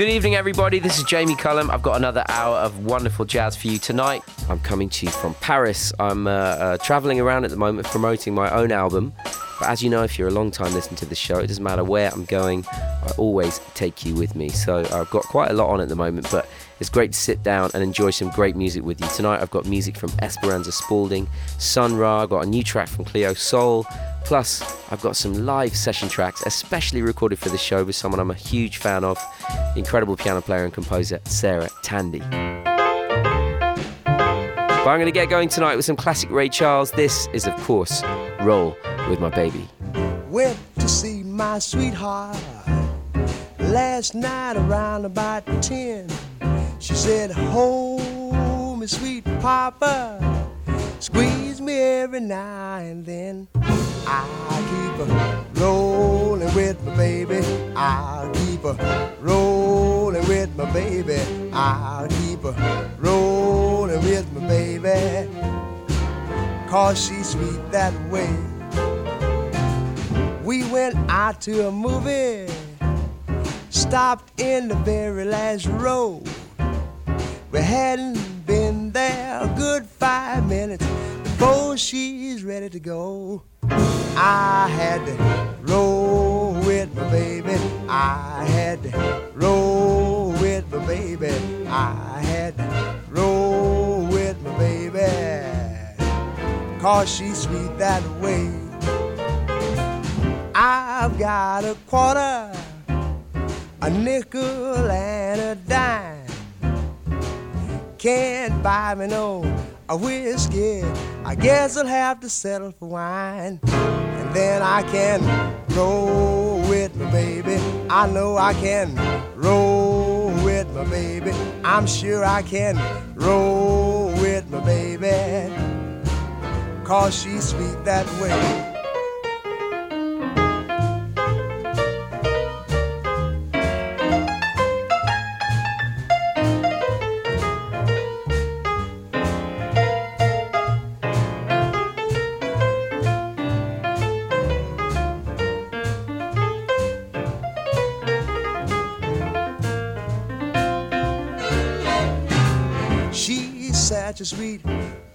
Good evening, everybody. This is Jamie Cullum. I've got another hour of wonderful jazz for you tonight. I'm coming to you from Paris. I'm uh, uh, traveling around at the moment promoting my own album. But as you know, if you're a long time listener to the show, it doesn't matter where I'm going, I always take you with me. So I've got quite a lot on at the moment, but it's great to sit down and enjoy some great music with you. Tonight I've got music from Esperanza Spalding, Sun Ra, I've got a new track from Cleo Sol, plus I've got some live session tracks, especially recorded for the show with someone I'm a huge fan of, incredible piano player and composer Sarah Tandy. But I'm going to get going tonight with some classic Ray Charles. This is, of course, Roll with My Baby. Went to see my sweetheart last night around about 10. She said, Hold me, sweet papa. Squeeze me every now and then. I'll keep her rolling with my baby. I'll keep her rolling with my baby. I'll keep her rolling with my baby. Cause she's sweet that way. We went out to a movie, stopped in the very last row. We hadn't been there a good five minutes before she's ready to go. I had to roll with my baby. I had to roll with my baby. I had to roll with my baby. Cause she's sweet that way. I've got a quarter, a nickel, and a dime can't buy me no a whiskey. I guess I'll have to settle for wine. And then I can roll with my baby. I know I can roll with my baby. I'm sure I can roll with my baby. Cause she's sweet that way.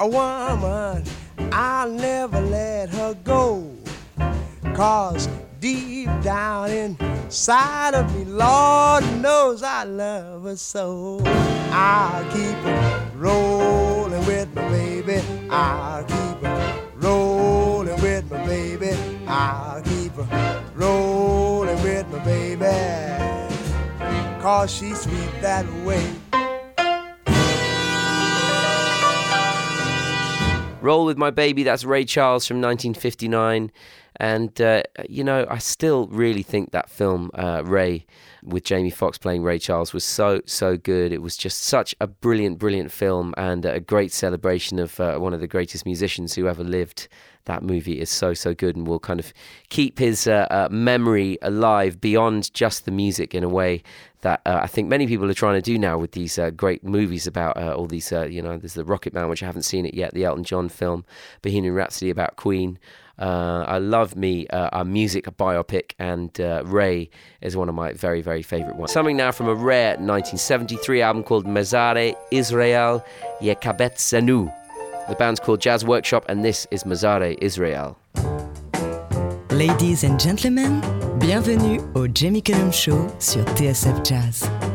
A woman. I'll never let her go. Cause deep down inside of me, Lord knows I love her so. I'll keep her rolling with my baby. I'll keep her rolling with my baby. I'll keep her rolling with my baby. Cause she's sweet that way. Roll with My Baby, that's Ray Charles from 1959. And, uh, you know, I still really think that film, uh, Ray, with Jamie Foxx playing Ray Charles, was so, so good. It was just such a brilliant, brilliant film and a great celebration of uh, one of the greatest musicians who ever lived. That movie is so, so good and will kind of keep his uh, uh, memory alive beyond just the music in a way that uh, I think many people are trying to do now with these uh, great movies about uh, all these, uh, you know, there's the Rocket Man, which I haven't seen it yet, the Elton John film, Bohemian Rhapsody about Queen. Uh, I love me uh, a music, biopic, and Ray is one of my very, very favorite ones. Something now from a rare 1973 album called Mezare Israel Yekabet Zenu. The band's called Jazz Workshop, and this is Mezare Israel. Ladies and gentlemen, bienvenue au Jamie Cullum Show sur TSF Jazz.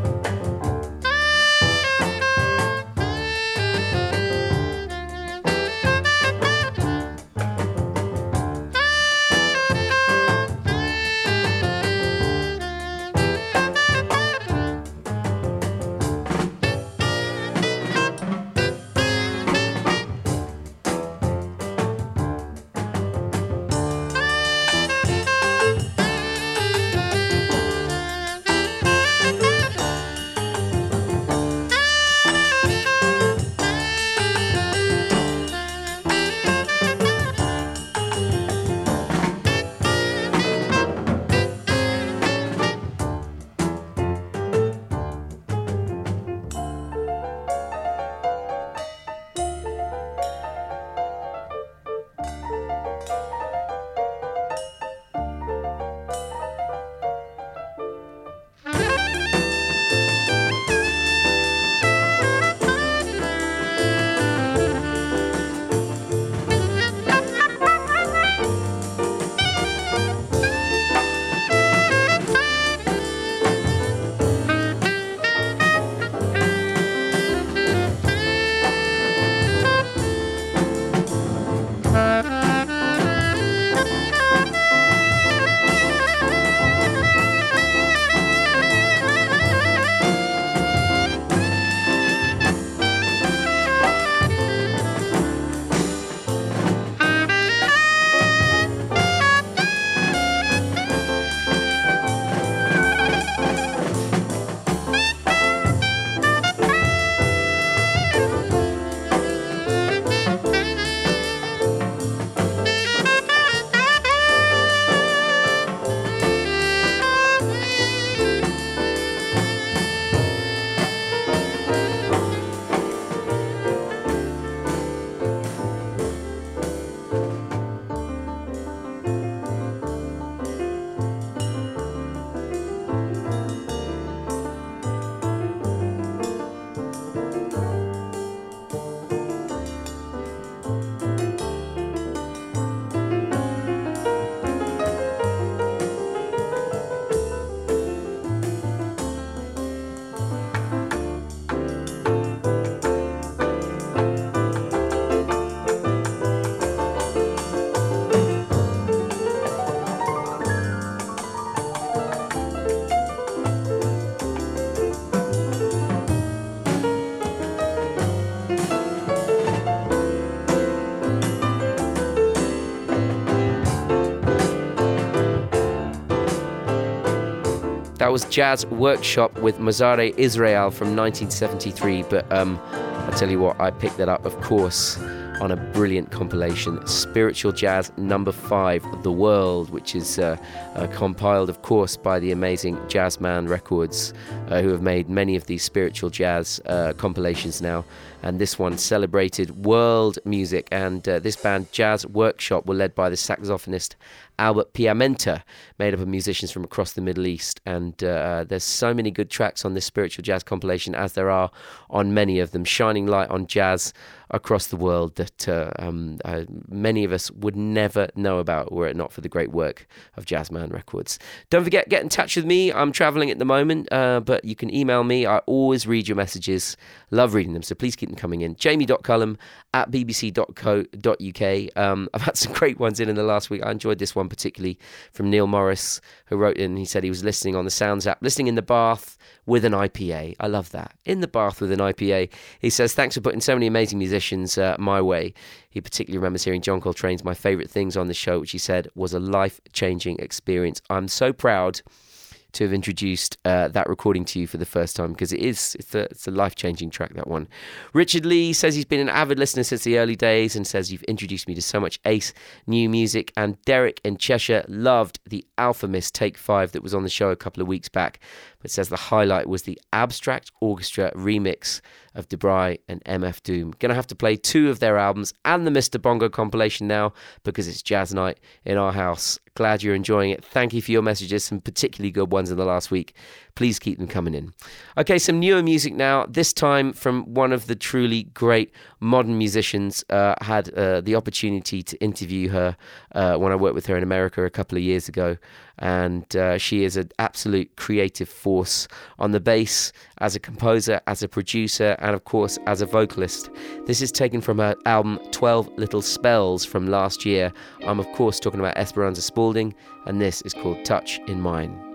That was Jazz Workshop with Mezare Israel from 1973. But um, I tell you what, I picked that up, of course, on a brilliant compilation, Spiritual Jazz Number Five, The World, which is uh, uh, compiled, of course, by the amazing Jazzman Records, uh, who have made many of these spiritual jazz uh, compilations now. And this one celebrated world music. And uh, this band, Jazz Workshop, were led by the saxophonist Albert Piamenta, made up of musicians from across the Middle East. And uh, there's so many good tracks on this spiritual jazz compilation, as there are on many of them, shining light on jazz across the world that uh, um, uh, many of us would never know about were it not for the great work of Jazzman Records. Don't forget, get in touch with me. I'm traveling at the moment, uh, but you can email me. I always read your messages, love reading them, so please keep them coming in. Jamie.cullum at bbc.co.uk. Um, I've had some great ones in in the last week. I enjoyed this one particularly from Neil Morris, who wrote in. He said he was listening on the Sounds app, listening in the bath with an IPA. I love that. In the bath with an IPA. He says, Thanks for putting so many amazing musicians uh, my way. He particularly remembers hearing John Coltrane's My Favourite Things on the show, which he said was a life changing experience. I'm so proud to have introduced uh, that recording to you for the first time because it is it's a, it's a life changing track that one. Richard Lee says he's been an avid listener since the early days and says you've introduced me to so much ace new music. And Derek in Cheshire loved the Alfa Mist Take Five that was on the show a couple of weeks back, but says the highlight was the Abstract Orchestra remix of Dabrye and MF Doom. Gonna have to play two of their albums and the Mr. Bongo compilation now because it's jazz night in our house. Glad you're enjoying it. Thank you for your messages, some particularly good ones in the last week. Please keep them coming in. Okay, some newer music now, this time from one of the truly great modern musicians. Uh, had uh, the opportunity to interview her uh, when I worked with her in America a couple of years ago. And uh, she is an absolute creative force on the bass, as a composer, as a producer, and of course, as a vocalist. This is taken from her album 12 Little Spells from last year. I'm, of course, talking about Esperanza Spalding, and this is called Touch in Mine.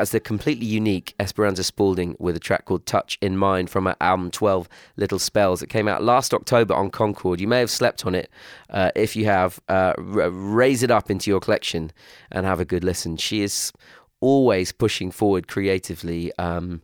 That is the completely unique Esperanza Spalding with a track called Touch in Mine from her album 12 Little Spells. It came out last October on Concord. You may have slept on it. Uh, if you have, uh, r- raise it up into your collection and have a good listen. She is always pushing forward creatively. Um,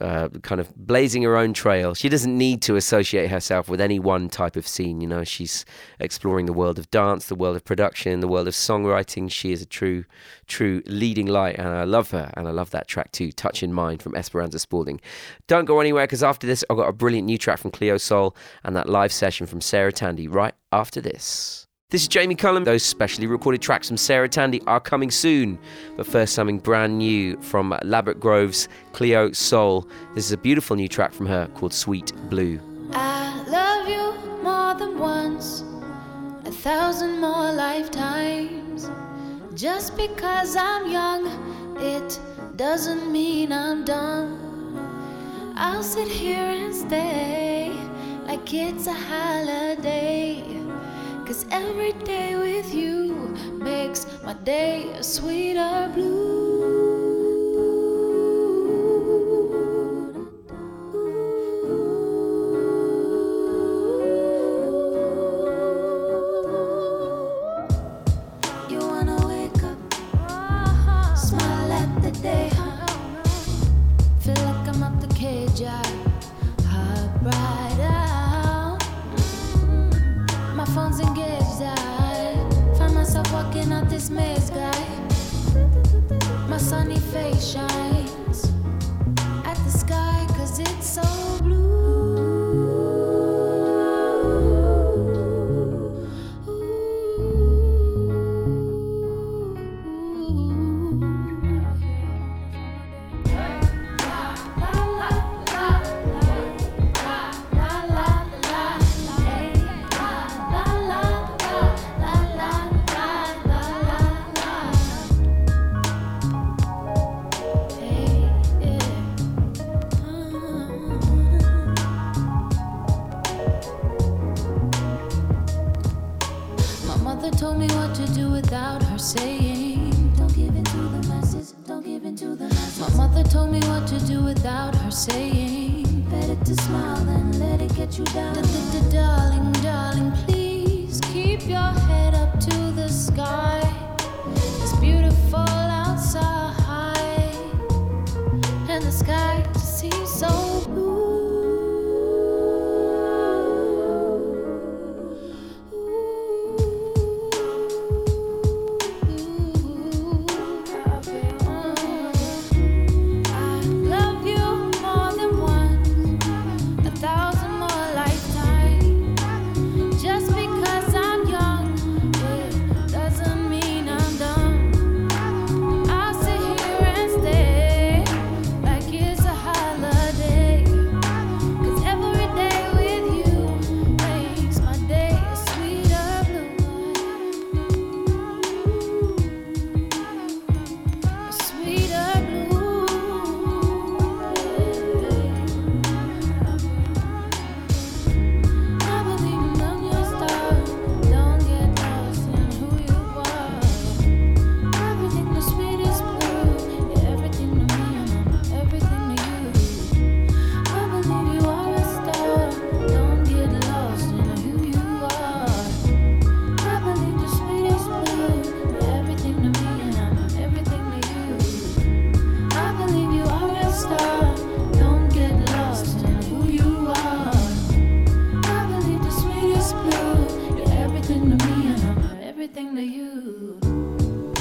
uh, kind of blazing her own trail. She doesn't need to associate herself with any one type of scene. You know, she's exploring the world of dance, the world of production, the world of songwriting. She is a true, true leading light, and I love her. And I love that track too, "Touch in Mine" from Esperanza Spalding. Don't go anywhere because after this, I've got a brilliant new track from Cleo Sol and that live session from Sarah Tandy right after this. This is Jamie Cullum. Those specially recorded tracks from Sarah Tandy are coming soon. But first, something brand new from Ladbroke Grove's Cleo Sol. This is a beautiful new track from her called Sweet Blue. I love you more than once, a thousand more lifetimes. Just because I'm young, it doesn't mean I'm done. I'll sit here and stay like it's a holiday. Cause every day with you makes my day a sweeter blue.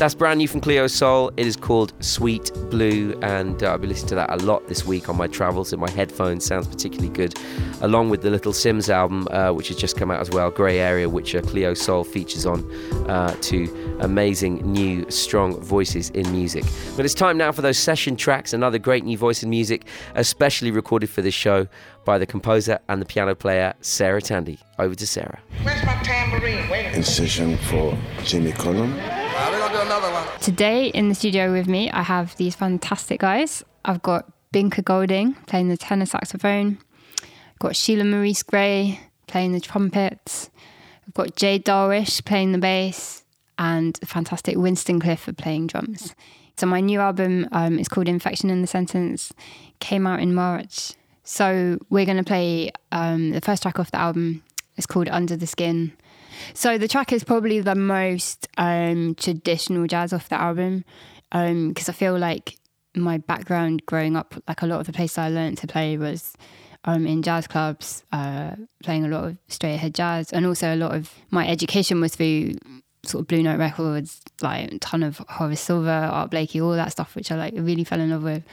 That's brand new from Cleo Sol. It is called Sweet Blue, and uh, I'll be listening to that a lot this week on my travels in my headphones. Sounds particularly good, along with the Little Simz album, uh, which has just come out as well, Grey Area, which uh, Cleo Sol features on uh, to amazing new strong voices in music. But it's time now for those session tracks. Another great new voice in music, especially recorded for this show by the composer and the piano player Sarah Tandy. Over to Sarah. Where's my tambourine? Wait a minute. Incision for Jamie Cullum. We're gonna do another one. Today in the studio with me, I have these fantastic guys. I've got Binker Golding playing the tenor saxophone. I've got Sheila Maurice Grey playing the trumpets. I've got Jade Darwish playing the bass. and the fantastic Winston Clifford playing drums. So my new album um, is called Infection in the Sentence, came out in March. So we're going to play um, the first track off the album. It's called Under the Skin. So the track is probably the most um, traditional jazz off the album because I feel like my background growing up, like a lot of the places I learned to play was um, in jazz clubs, uh, playing a lot of straight ahead jazz, and also a lot of my education was through sort of Blue Note Records, like a ton of Horace Silver, Art Blakey, all that stuff, which I like really fell in love with.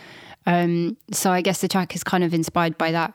Um, so I guess the track is kind of inspired by that.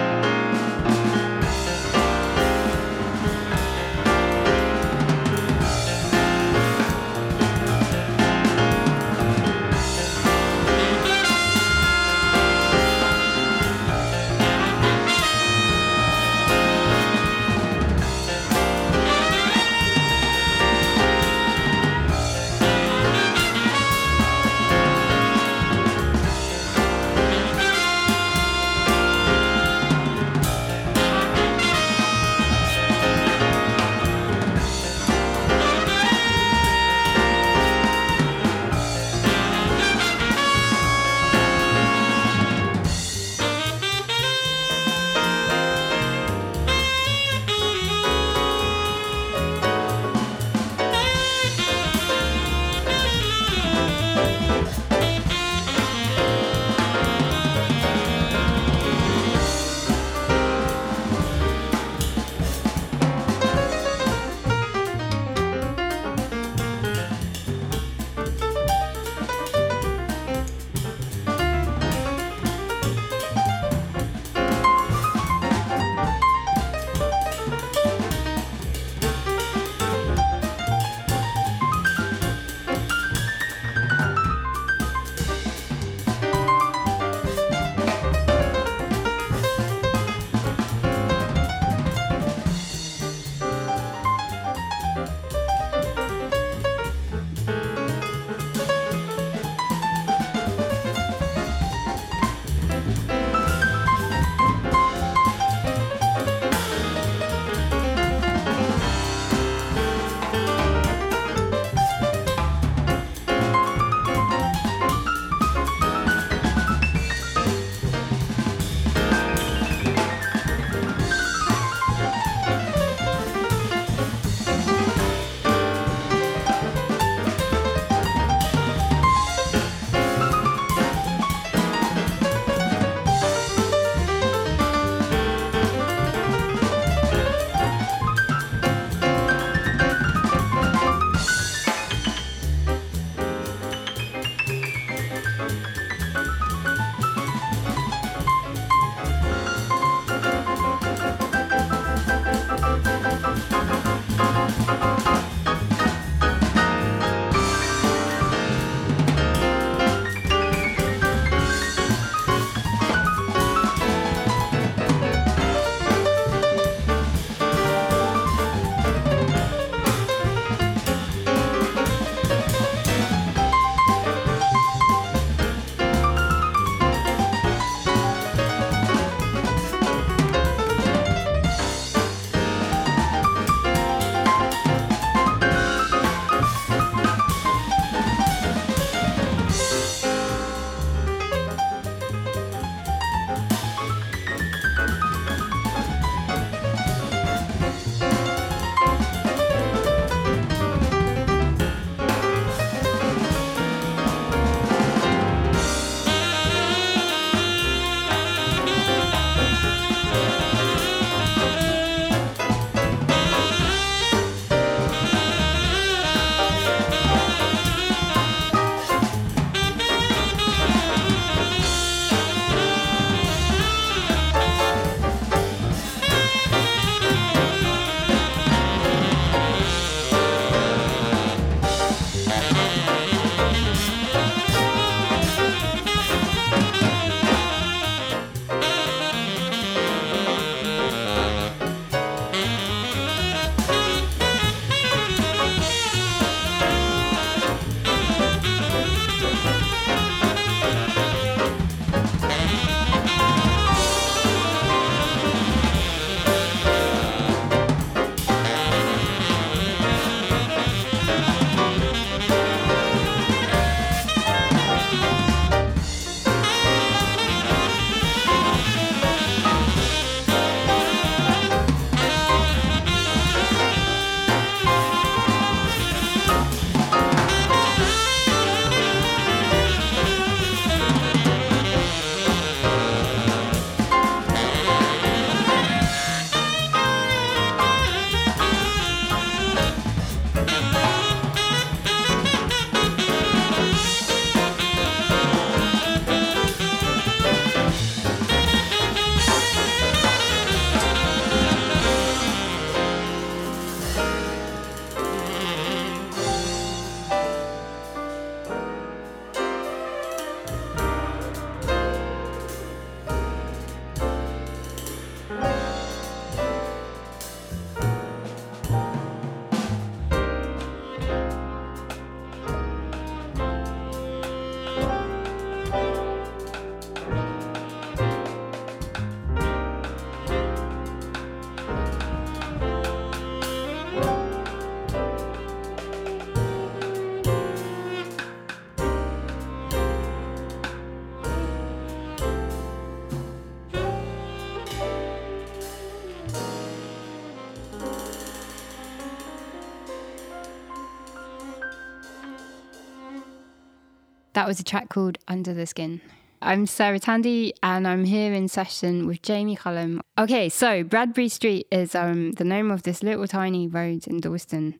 That was a track called Under the Skin. I'm Sarah Tandy and I'm here in session with Jamie Cullum. Okay, so Bradbury Street is um, the name of this little tiny road in Dalston,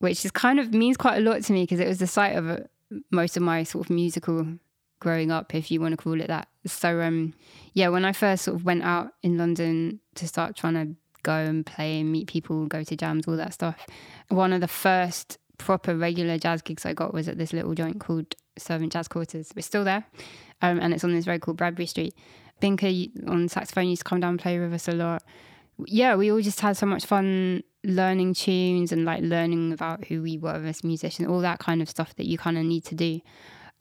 which is kind of means quite a lot to me because it was the site of uh most of my sort of musical growing up, if you want to call it that. So, um, yeah, when I first sort of went out in London to start trying to go and play and meet people, go to jams, all that stuff, one of the first proper regular jazz gigs I got was at this little joint called Servant Jazz Quarters. We're still there, um, and it's on this road called Bradbury Street. Binker on saxophone used to come down and play with us a lot. Yeah, we all just had so much fun learning tunes and like learning about who we were as musicians, all that kind of stuff that you kind of need to do.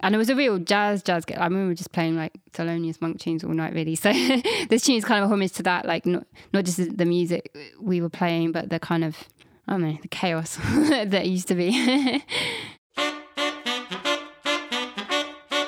And it was a real jazz, jazz. I remember just playing like Thelonious Monk tunes all night, really. So this tune is kind of a homage to that, like not not just the music we were playing, but the kind of I don't know the chaos that it used to be.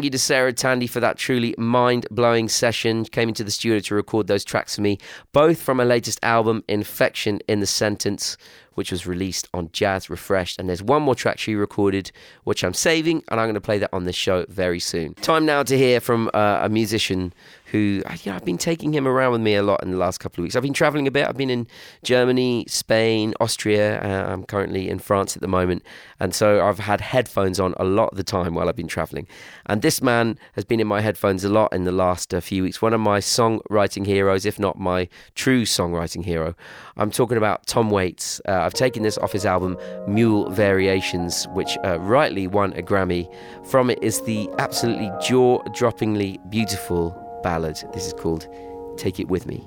Thank you to Sarah Tandy for that truly mind blowing session. Came into the studio to record those tracks for me, both from her latest album, Infection in the Sentence, which was released on Jazz Refreshed. And there's one more track she recorded, which I'm saving, and I'm going to play that on this show very soon. Time now to hear from uh, a musician who, uh, you know, I've been taking him around with me a lot in the last couple of weeks. I've been traveling a bit. I've been in Germany, Spain, Austria. Uh, I'm currently in France at the moment. And so I've had headphones on a lot of the time while I've been traveling. And this man has been in my headphones a lot in the last uh, few weeks. One of my songwriting heroes, if not my true songwriting hero. I'm talking about Tom Waits. Uh, I've taken this off his album Mule Variations, which uh, rightly won a Grammy. From it is the absolutely jaw droppingly beautiful ballad. This is called Take It With Me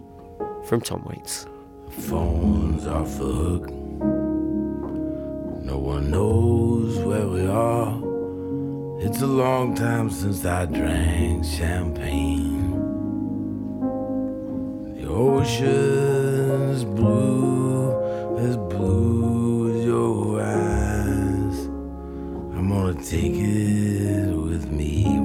from Tom Waits. Phones off the. No one knows where we are. It's a long time since I drank champagne. The ocean's blue, as blue as your eyes. I'm gonna take it with me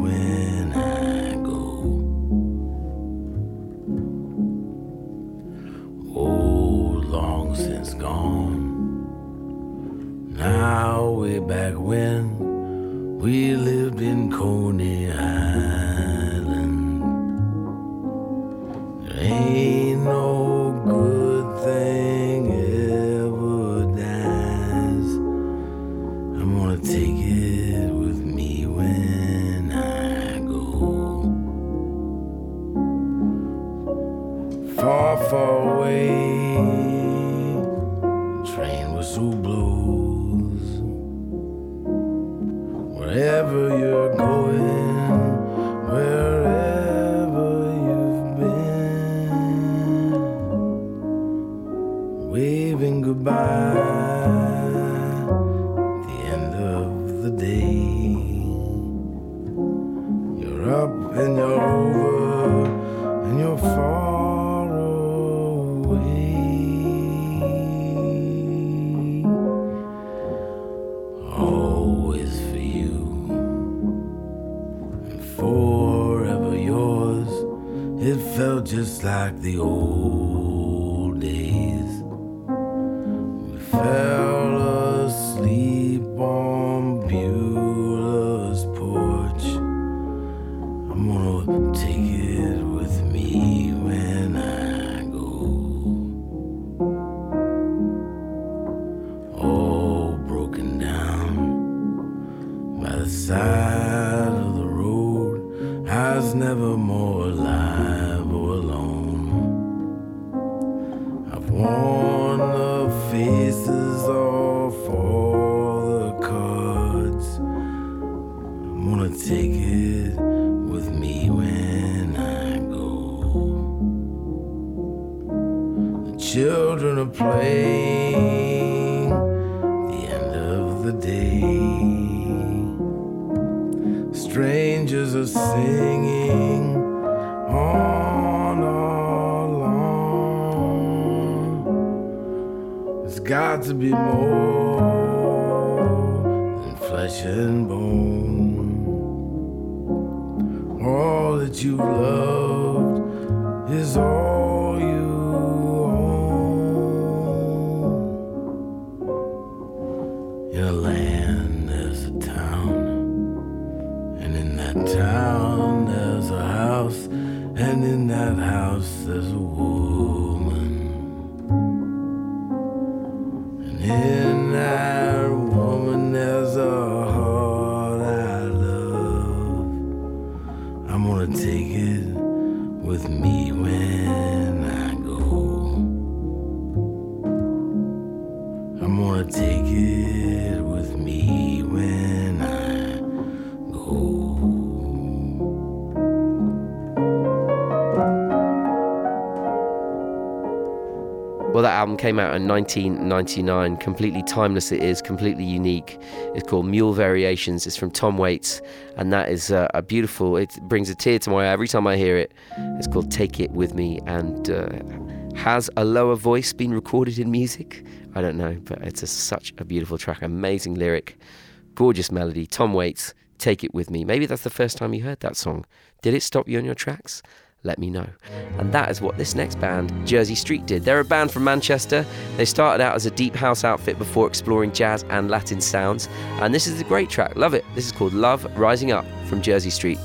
Well, that album came out in 1999. Completely timeless, it is. Completely unique. It's called Mule Variations. It's from Tom Waits, and that is uh, a beautiful. It brings a tear to my eye every time I hear it. It's called Take It With Me, and uh, has a lower voice been recorded in music? I don't know, but it's a, such a beautiful track. Amazing lyric, gorgeous melody. Tom Waits, Take It With Me. Maybe that's the first time you heard that song. Did it stop you on your tracks? Let me know. And that is what this next band, Jersey Street, did. They're a band from Manchester. They started out as a deep house outfit before exploring jazz and Latin sounds. And this is a great track. Love it. This is called Love Rising Up from Jersey Street.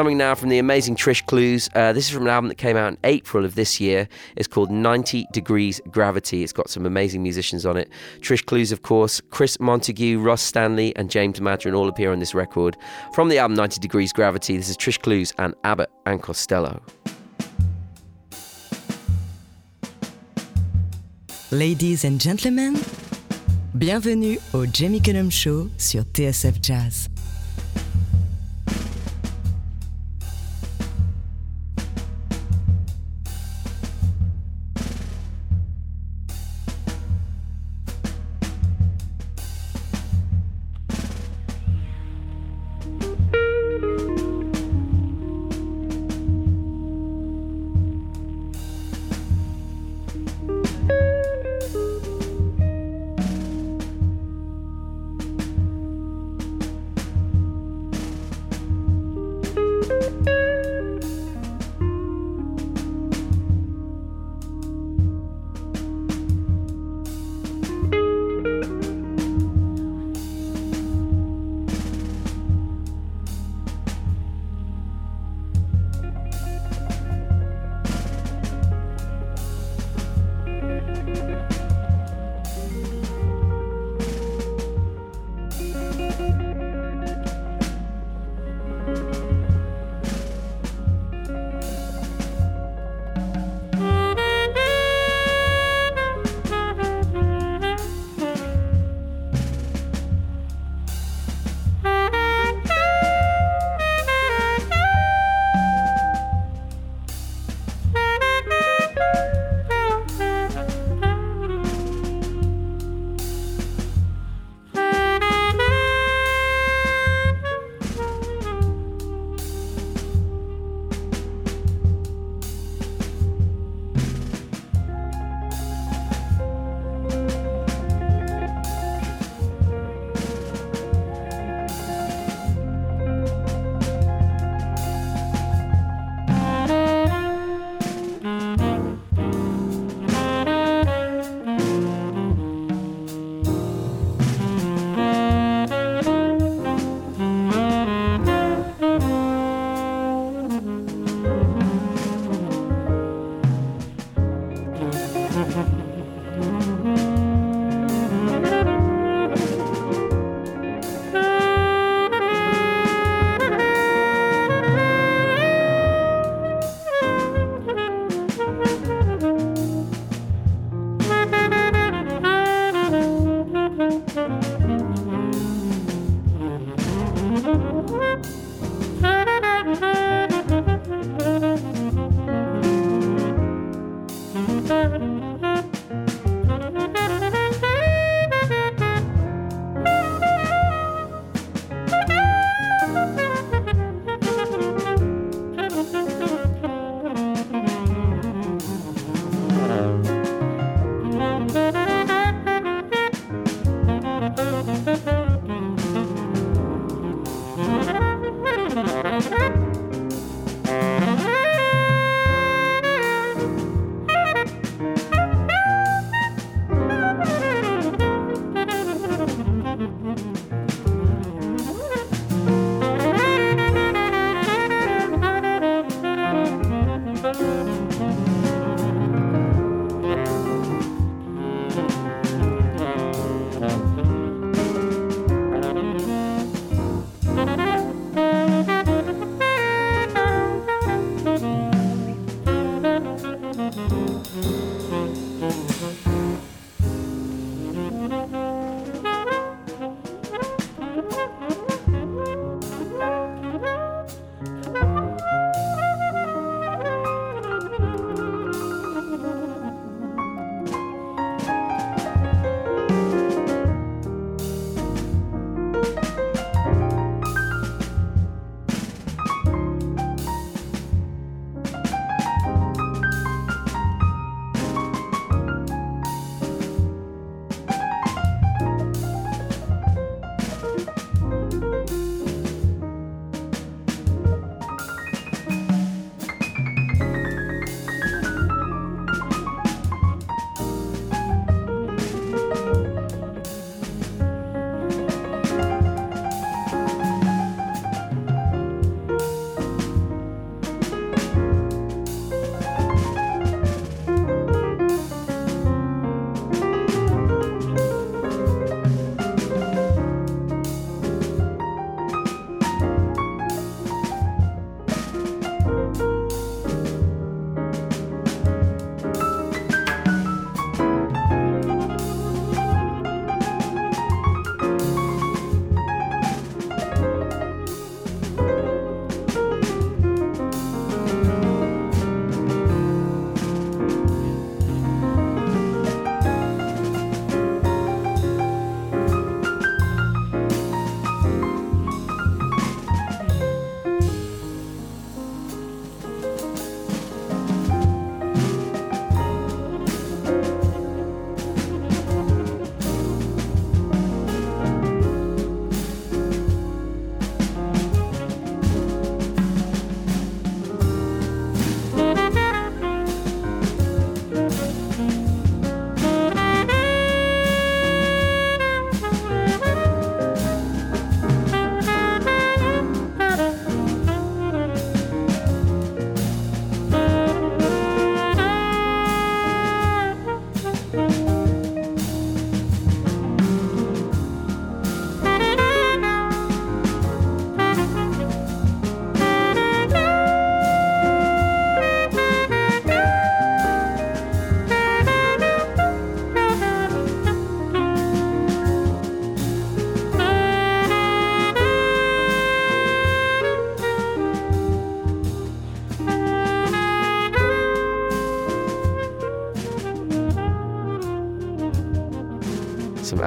Something now from the amazing Trish Clowes. Uh, this is from an album that came out in April of this year. It's called 90 Degrees Gravity. It's got some amazing musicians on it. Trish Clowes, of course, Chris Montague, Ross Stanley, and James Maddren all appear on this record. From the album 90 Degrees Gravity, this is Trish Clowes and Abbott and Costello. Ladies and gentlemen, bienvenue au Jamie Cullum Show sur TSF Jazz.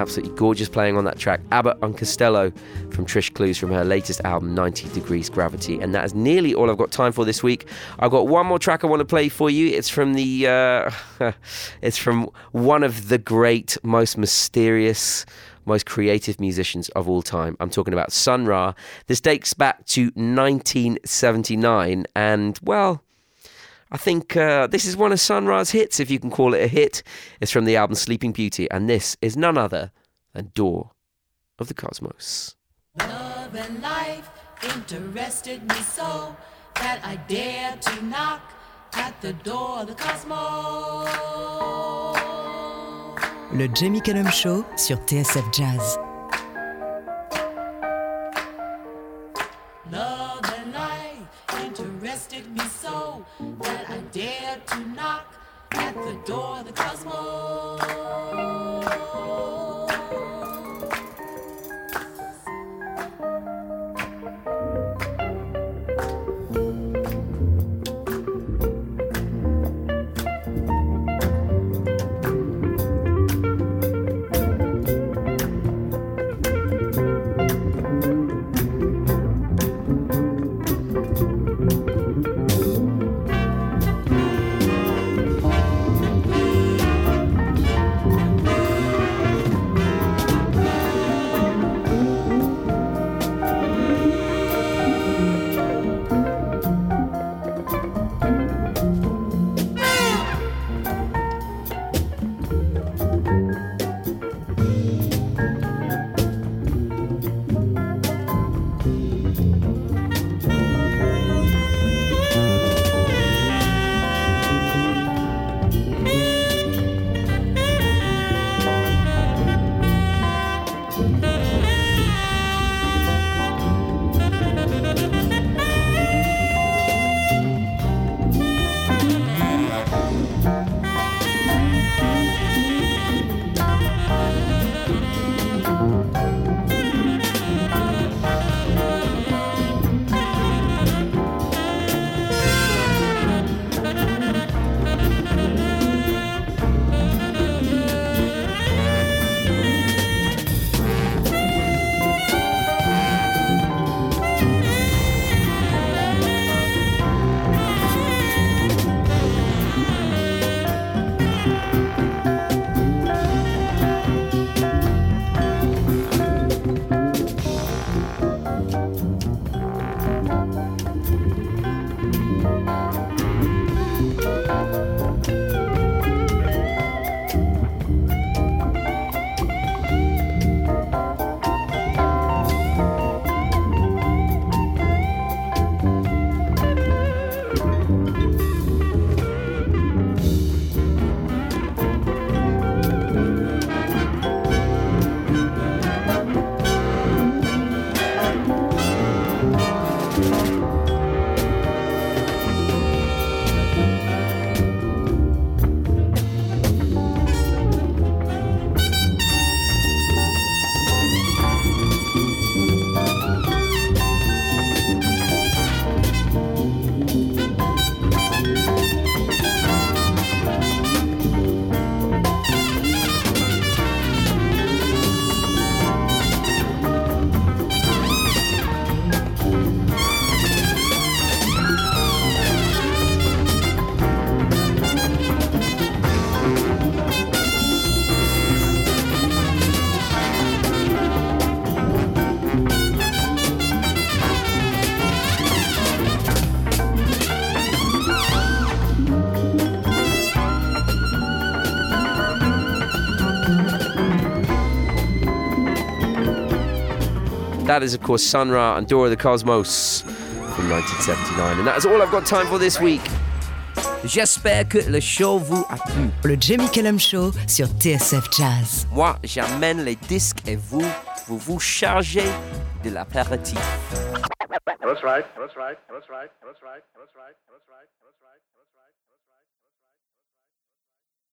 Absolutely gorgeous playing on that track. Abbott and Costello from Trish Clowes from her latest album, 90 Degrees Gravity. And that is nearly all I've got time for this week. I've got one more track I want to play for you. It's from the, uh, it's from one of the great, most mysterious, most creative musicians of all time. I'm talking about Sun Ra. This dates back to 1979, and well, I think uh, this is one of Sun Ra's hits, if you can call it a hit. It's from the album Sleeping Beauty, and this is none other than Door of the Cosmos. Love and life interested me so that I dared to knock at the door of the cosmos. Le Jamie Cullum Show sur TSF Jazz. To knock at the door of the cosmos. That is, of course, Sun Ra and Door of the Cosmos from 1979. And that is all I've got time for this week. J'espère que le show vous a plu. Le Jamie Cullum Show sur TSF Jazz. Moi, j'amène les disques et vous, vous vous chargez de l'apéritif. That's right. That's right. That's right. That's right. That's right. That's right. That's right.